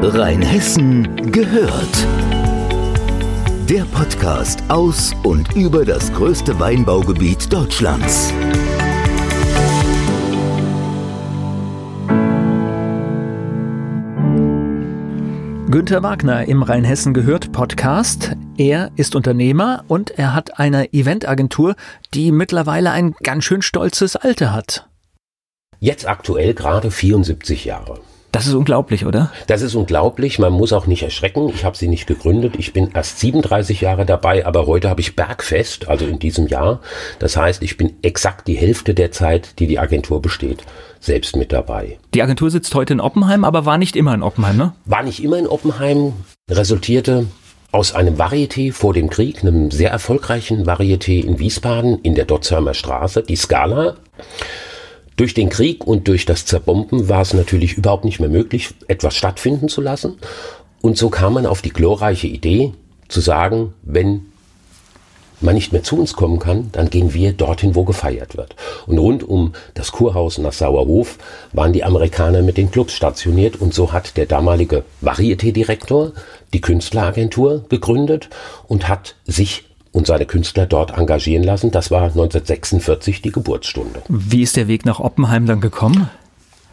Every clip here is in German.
Rheinhessen gehört. Der Podcast aus und über das größte Weinbaugebiet Deutschlands. Günther Wagner im Rheinhessen gehört Podcast. Er ist Unternehmer und er hat eine Eventagentur, die mittlerweile ein ganz schön stolzes Alter hat. Jetzt aktuell gerade 74 Jahre. Das ist unglaublich, oder? Das ist unglaublich. Man muss auch nicht erschrecken. Ich habe sie nicht gegründet. Ich bin erst 37 Jahre dabei, aber heute habe ich Bergfest, also in diesem Jahr. Das heißt, ich bin exakt die Hälfte der Zeit, die die Agentur besteht, selbst mit dabei. Die Agentur sitzt heute in Oppenheim, aber war nicht immer in Oppenheim, ne? War nicht immer in Oppenheim, resultierte aus einem Varieté vor dem Krieg, einem sehr erfolgreichen Varieté in Wiesbaden in der Dotzheimer Straße, die Scala. Durch den Krieg und durch das Zerbomben war es natürlich überhaupt nicht mehr möglich, etwas stattfinden zu lassen. Und so kam man auf die glorreiche Idee zu sagen, wenn man nicht mehr zu uns kommen kann, dann gehen wir dorthin, wo gefeiert wird. Und rund um das Kurhaus Nassauer Hof waren die Amerikaner mit den Clubs stationiert und so hat der damalige Varieté-Direktor die Künstleragentur gegründet und hat sich und seine Künstler dort engagieren lassen. Das war 1946 die Geburtsstunde. Wie ist der Weg nach Oppenheim dann gekommen?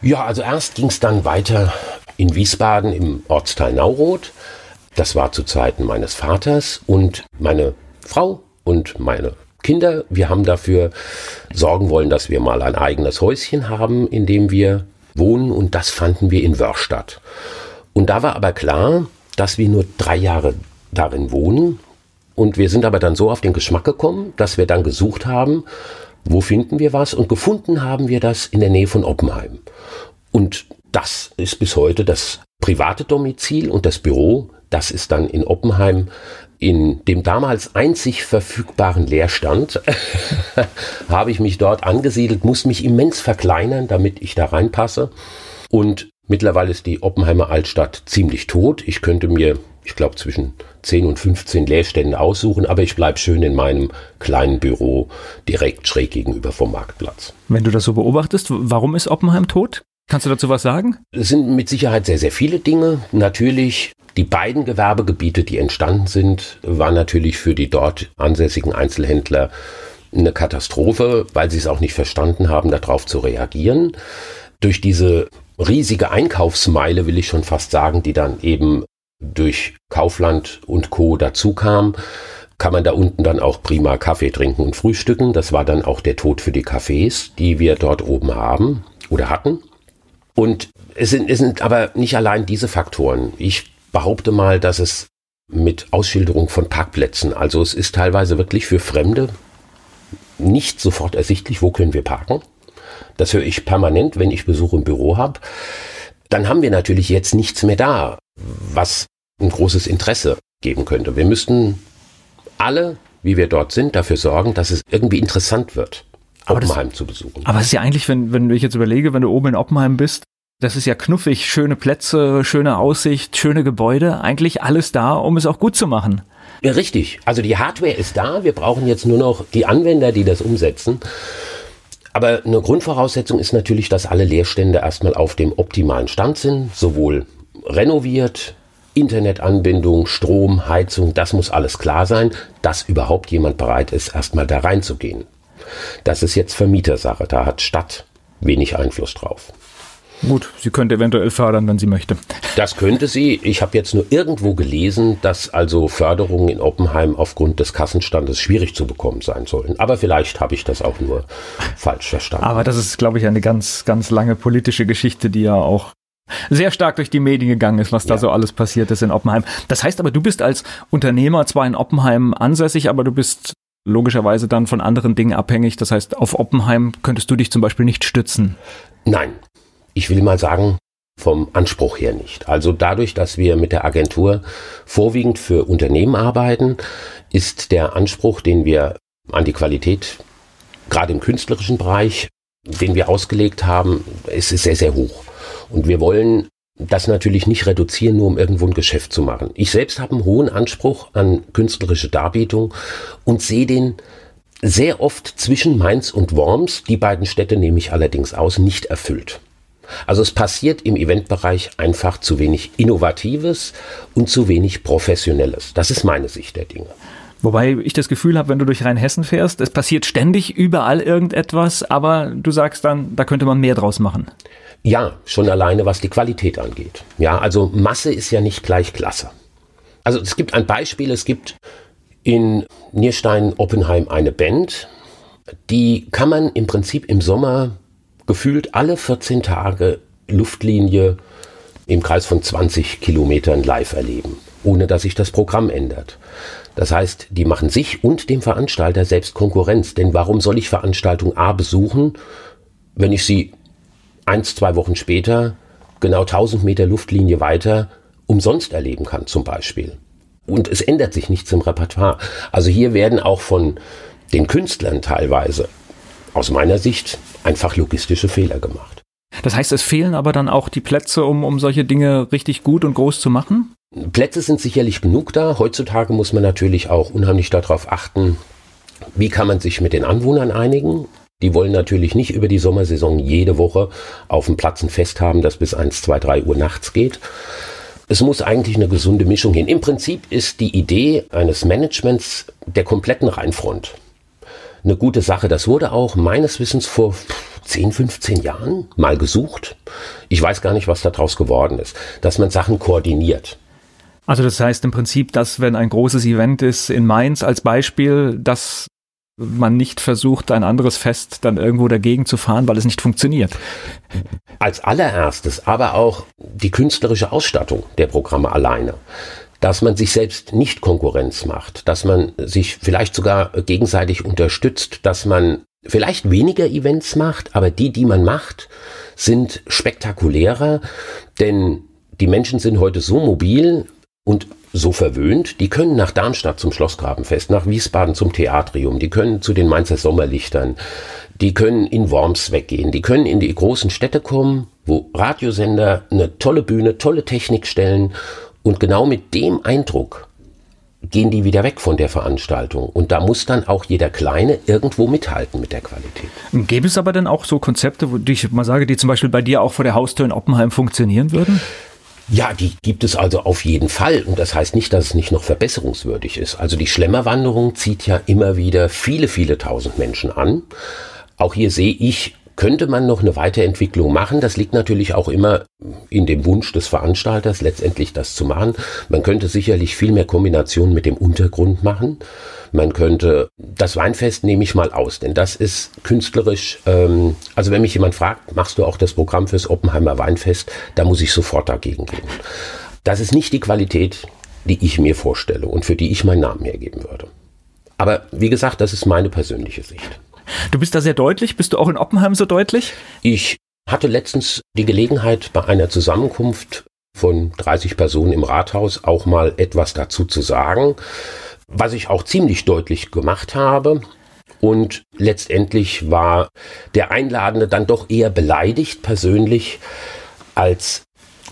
Ja, also erst ging es dann weiter in Wiesbaden im Ortsteil Nauroth. Das war zu Zeiten meines Vaters und meine Frau und meine Kinder. Wir haben dafür sorgen wollen, dass wir mal ein eigenes Häuschen haben, in dem wir wohnen und das fanden wir in Wörstadt. Und da war aber klar, dass wir nur drei Jahre darin wohnen und wir sind aber dann so auf den Geschmack gekommen, dass wir dann gesucht haben, wo finden wir was? Und gefunden haben wir das in der Nähe von Oppenheim. Und das ist bis heute das private Domizil und das Büro. Das ist dann in Oppenheim in dem damals einzig verfügbaren Leerstand habe ich mich dort angesiedelt, muss mich immens verkleinern, damit ich da reinpasse. Und mittlerweile ist die Oppenheimer Altstadt ziemlich tot. Ich könnte mir ich glaube, zwischen 10 und 15 Leerstände aussuchen, aber ich bleibe schön in meinem kleinen Büro direkt schräg gegenüber vom Marktplatz. Wenn du das so beobachtest, warum ist Oppenheim tot? Kannst du dazu was sagen? Es sind mit Sicherheit sehr, sehr viele Dinge. Natürlich die beiden Gewerbegebiete, die entstanden sind, waren natürlich für die dort ansässigen Einzelhändler eine Katastrophe, weil sie es auch nicht verstanden haben, darauf zu reagieren. Durch diese riesige Einkaufsmeile, will ich schon fast sagen, die dann eben durch Kaufland und Co. dazu kam, kann man da unten dann auch prima Kaffee trinken und frühstücken. Das war dann auch der Tod für die Cafés, die wir dort oben haben oder hatten. Und es sind, es sind aber nicht allein diese Faktoren. Ich behaupte mal, dass es mit Ausschilderung von Parkplätzen, also es ist teilweise wirklich für Fremde nicht sofort ersichtlich, wo können wir parken. Das höre ich permanent, wenn ich Besuch im Büro habe. Dann haben wir natürlich jetzt nichts mehr da was ein großes Interesse geben könnte. Wir müssten alle, wie wir dort sind, dafür sorgen, dass es irgendwie interessant wird, aber Oppenheim das, zu besuchen. Aber es ist ja eigentlich, wenn, wenn ich jetzt überlege, wenn du oben in Oppenheim bist, das ist ja knuffig, schöne Plätze, schöne Aussicht, schöne Gebäude, eigentlich alles da, um es auch gut zu machen. Ja, richtig. Also die Hardware ist da, wir brauchen jetzt nur noch die Anwender, die das umsetzen. Aber eine Grundvoraussetzung ist natürlich, dass alle Leerstände erstmal auf dem optimalen Stand sind, sowohl renoviert, Internetanbindung, Strom, Heizung, das muss alles klar sein, dass überhaupt jemand bereit ist, erstmal da reinzugehen. Das ist jetzt Vermietersache, da hat Stadt wenig Einfluss drauf. Gut, sie könnte eventuell fördern, wenn sie möchte. Das könnte sie. Ich habe jetzt nur irgendwo gelesen, dass also Förderungen in Oppenheim aufgrund des Kassenstandes schwierig zu bekommen sein sollen. Aber vielleicht habe ich das auch nur falsch verstanden. Aber das ist, glaube ich, eine ganz, ganz lange politische Geschichte, die ja auch sehr stark durch die Medien gegangen ist, was da so alles passiert ist in Oppenheim. Das heißt aber, du bist als Unternehmer zwar in Oppenheim ansässig, aber du bist logischerweise dann von anderen Dingen abhängig. Das heißt, auf Oppenheim könntest du dich zum Beispiel nicht stützen. Nein, ich will mal sagen, vom Anspruch her nicht. Also dadurch, dass wir mit der Agentur vorwiegend für Unternehmen arbeiten, ist der Anspruch, den wir an die Qualität, gerade im künstlerischen Bereich, den wir ausgelegt haben, ist sehr, sehr hoch. Und wir wollen das natürlich nicht reduzieren, nur um irgendwo ein Geschäft zu machen. Ich selbst habe einen hohen Anspruch an künstlerische Darbietung und sehe den sehr oft zwischen Mainz und Worms, die beiden Städte nehme ich allerdings aus, nicht erfüllt. Also es passiert im Eventbereich einfach zu wenig Innovatives und zu wenig Professionelles. Das ist meine Sicht der Dinge. Wobei ich das Gefühl habe, wenn du durch Rheinhessen fährst, es passiert ständig überall irgendetwas, aber du sagst dann, da könnte man mehr draus machen. Ja, schon alleine was die Qualität angeht. Ja, also Masse ist ja nicht gleich Klasse. Also es gibt ein Beispiel, es gibt in Nierstein-Oppenheim eine Band, die kann man im Prinzip im Sommer gefühlt alle 14 Tage Luftlinie im Kreis von 20 Kilometern live erleben, ohne dass sich das Programm ändert. Das heißt, die machen sich und dem Veranstalter selbst Konkurrenz. Denn warum soll ich Veranstaltung A besuchen, wenn ich sie eins, zwei Wochen später, genau 1000 Meter Luftlinie weiter, umsonst erleben kann zum Beispiel? Und es ändert sich nichts im Repertoire. Also hier werden auch von den Künstlern teilweise aus meiner Sicht einfach logistische Fehler gemacht. Das heißt, es fehlen aber dann auch die Plätze, um, um solche Dinge richtig gut und groß zu machen? Plätze sind sicherlich genug da. Heutzutage muss man natürlich auch unheimlich darauf achten, wie kann man sich mit den Anwohnern einigen. Die wollen natürlich nicht über die Sommersaison jede Woche auf dem Platz ein Fest haben, das bis 1, 2, 3 Uhr nachts geht. Es muss eigentlich eine gesunde Mischung hin. Im Prinzip ist die Idee eines Managements der kompletten Rheinfront eine gute Sache. Das wurde auch meines Wissens vor 10, 15 Jahren mal gesucht. Ich weiß gar nicht, was daraus geworden ist, dass man Sachen koordiniert. Also das heißt im Prinzip, dass wenn ein großes Event ist in Mainz als Beispiel, dass man nicht versucht, ein anderes Fest dann irgendwo dagegen zu fahren, weil es nicht funktioniert. Als allererstes aber auch die künstlerische Ausstattung der Programme alleine. Dass man sich selbst nicht Konkurrenz macht, dass man sich vielleicht sogar gegenseitig unterstützt, dass man vielleicht weniger Events macht, aber die, die man macht, sind spektakulärer, denn die Menschen sind heute so mobil, und so verwöhnt, die können nach Darmstadt zum Schlossgrabenfest, nach Wiesbaden zum Theatrium, die können zu den Mainzer Sommerlichtern, die können in Worms weggehen, die können in die großen Städte kommen, wo Radiosender eine tolle Bühne, tolle Technik stellen und genau mit dem Eindruck gehen die wieder weg von der Veranstaltung. Und da muss dann auch jeder Kleine irgendwo mithalten mit der Qualität. Gäbe es aber dann auch so Konzepte, wo ich mal sage, die zum Beispiel bei dir auch vor der Haustür in Oppenheim funktionieren würden? Ja, die gibt es also auf jeden Fall. Und das heißt nicht, dass es nicht noch verbesserungswürdig ist. Also die Schlemmerwanderung zieht ja immer wieder viele, viele tausend Menschen an. Auch hier sehe ich könnte man noch eine Weiterentwicklung machen? Das liegt natürlich auch immer in dem Wunsch des Veranstalters, letztendlich das zu machen. Man könnte sicherlich viel mehr Kombinationen mit dem Untergrund machen. Man könnte, das Weinfest nehme ich mal aus, denn das ist künstlerisch, ähm, also wenn mich jemand fragt, machst du auch das Programm fürs Oppenheimer Weinfest, da muss ich sofort dagegen gehen. Das ist nicht die Qualität, die ich mir vorstelle und für die ich meinen Namen hergeben würde. Aber wie gesagt, das ist meine persönliche Sicht. Du bist da sehr deutlich. Bist du auch in Oppenheim so deutlich? Ich hatte letztens die Gelegenheit, bei einer Zusammenkunft von 30 Personen im Rathaus auch mal etwas dazu zu sagen, was ich auch ziemlich deutlich gemacht habe. Und letztendlich war der Einladende dann doch eher beleidigt persönlich, als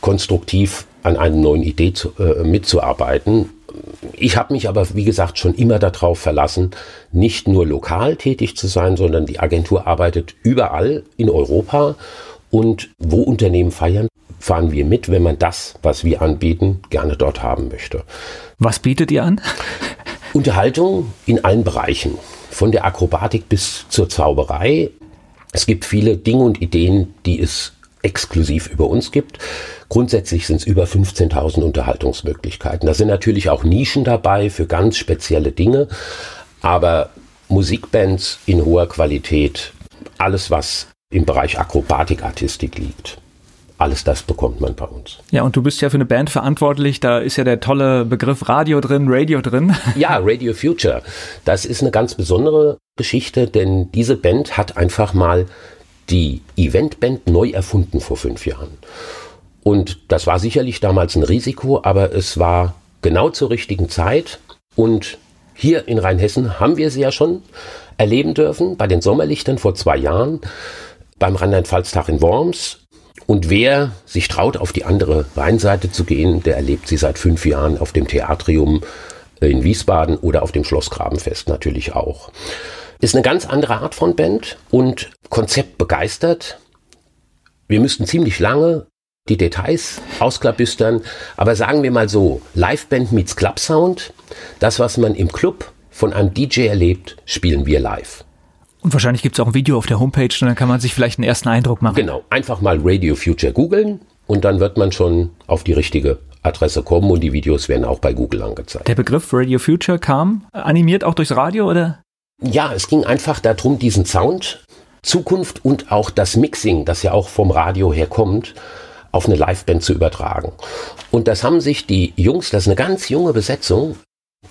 konstruktiv an einer neuen Idee zu, äh, mitzuarbeiten ich habe mich aber, wie gesagt, schon immer darauf verlassen, nicht nur lokal tätig zu sein, sondern die Agentur arbeitet überall in Europa. Und wo Unternehmen feiern, fahren wir mit, wenn man das, was wir anbieten, gerne dort haben möchte. Was bietet ihr an? Unterhaltung in allen Bereichen, von der Akrobatik bis zur Zauberei. Es gibt viele Dinge und Ideen, die es exklusiv über uns gibt. Grundsätzlich sind es über 15.000 Unterhaltungsmöglichkeiten. Da sind natürlich auch Nischen dabei für ganz spezielle Dinge, aber Musikbands in hoher Qualität, alles was im Bereich Akrobatikartistik liegt. Alles das bekommt man bei uns. Ja, und du bist ja für eine Band verantwortlich. Da ist ja der tolle Begriff Radio drin, Radio drin. Ja, Radio Future. Das ist eine ganz besondere Geschichte, denn diese Band hat einfach mal die Eventband neu erfunden vor fünf Jahren. Und das war sicherlich damals ein Risiko, aber es war genau zur richtigen Zeit. Und hier in Rheinhessen haben wir sie ja schon erleben dürfen, bei den Sommerlichtern vor zwei Jahren, beim Rheinland-Pfalz-Tag in Worms. Und wer sich traut, auf die andere Rheinseite zu gehen, der erlebt sie seit fünf Jahren auf dem Theatrium in Wiesbaden oder auf dem Schloss Grabenfest natürlich auch. Ist eine ganz andere Art von Band und Konzept begeistert. wir müssten ziemlich lange die Details ausklabüstern, aber sagen wir mal so, Liveband meets Club Sound, das, was man im Club von einem DJ erlebt, spielen wir live. Und wahrscheinlich gibt es auch ein Video auf der Homepage und dann kann man sich vielleicht einen ersten Eindruck machen. Genau, einfach mal Radio Future googeln und dann wird man schon auf die richtige Adresse kommen und die Videos werden auch bei Google angezeigt. Der Begriff Radio Future kam animiert auch durchs Radio oder? Ja, es ging einfach darum, diesen Sound, Zukunft und auch das Mixing, das ja auch vom Radio herkommt, auf eine Liveband zu übertragen. Und das haben sich die Jungs, das ist eine ganz junge Besetzung,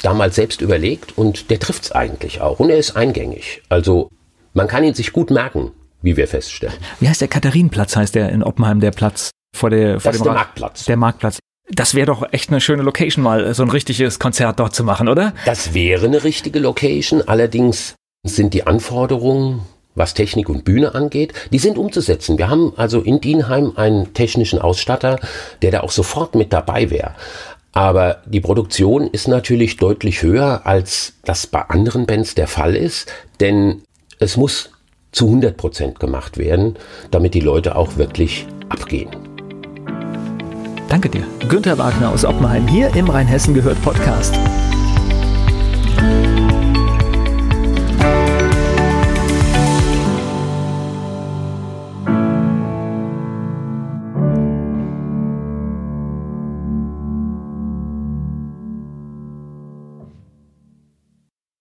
damals selbst überlegt und der trifft es eigentlich auch. Und er ist eingängig. Also man kann ihn sich gut merken, wie wir feststellen. Wie heißt der Katharinenplatz, heißt der in Oppenheim, der Platz vor, der, vor das dem ist der Marktplatz. Der Marktplatz. Das wäre doch echt eine schöne Location, mal so ein richtiges Konzert dort zu machen, oder? Das wäre eine richtige Location, allerdings sind die Anforderungen, was Technik und Bühne angeht, die sind umzusetzen. Wir haben also in Dienheim einen technischen Ausstatter, der da auch sofort mit dabei wäre. Aber die Produktion ist natürlich deutlich höher, als das bei anderen Bands der Fall ist, denn es muss zu 100 Prozent gemacht werden, damit die Leute auch wirklich abgehen. Danke dir. Günther Wagner aus Oppenheim hier im Rheinhessen gehört Podcast.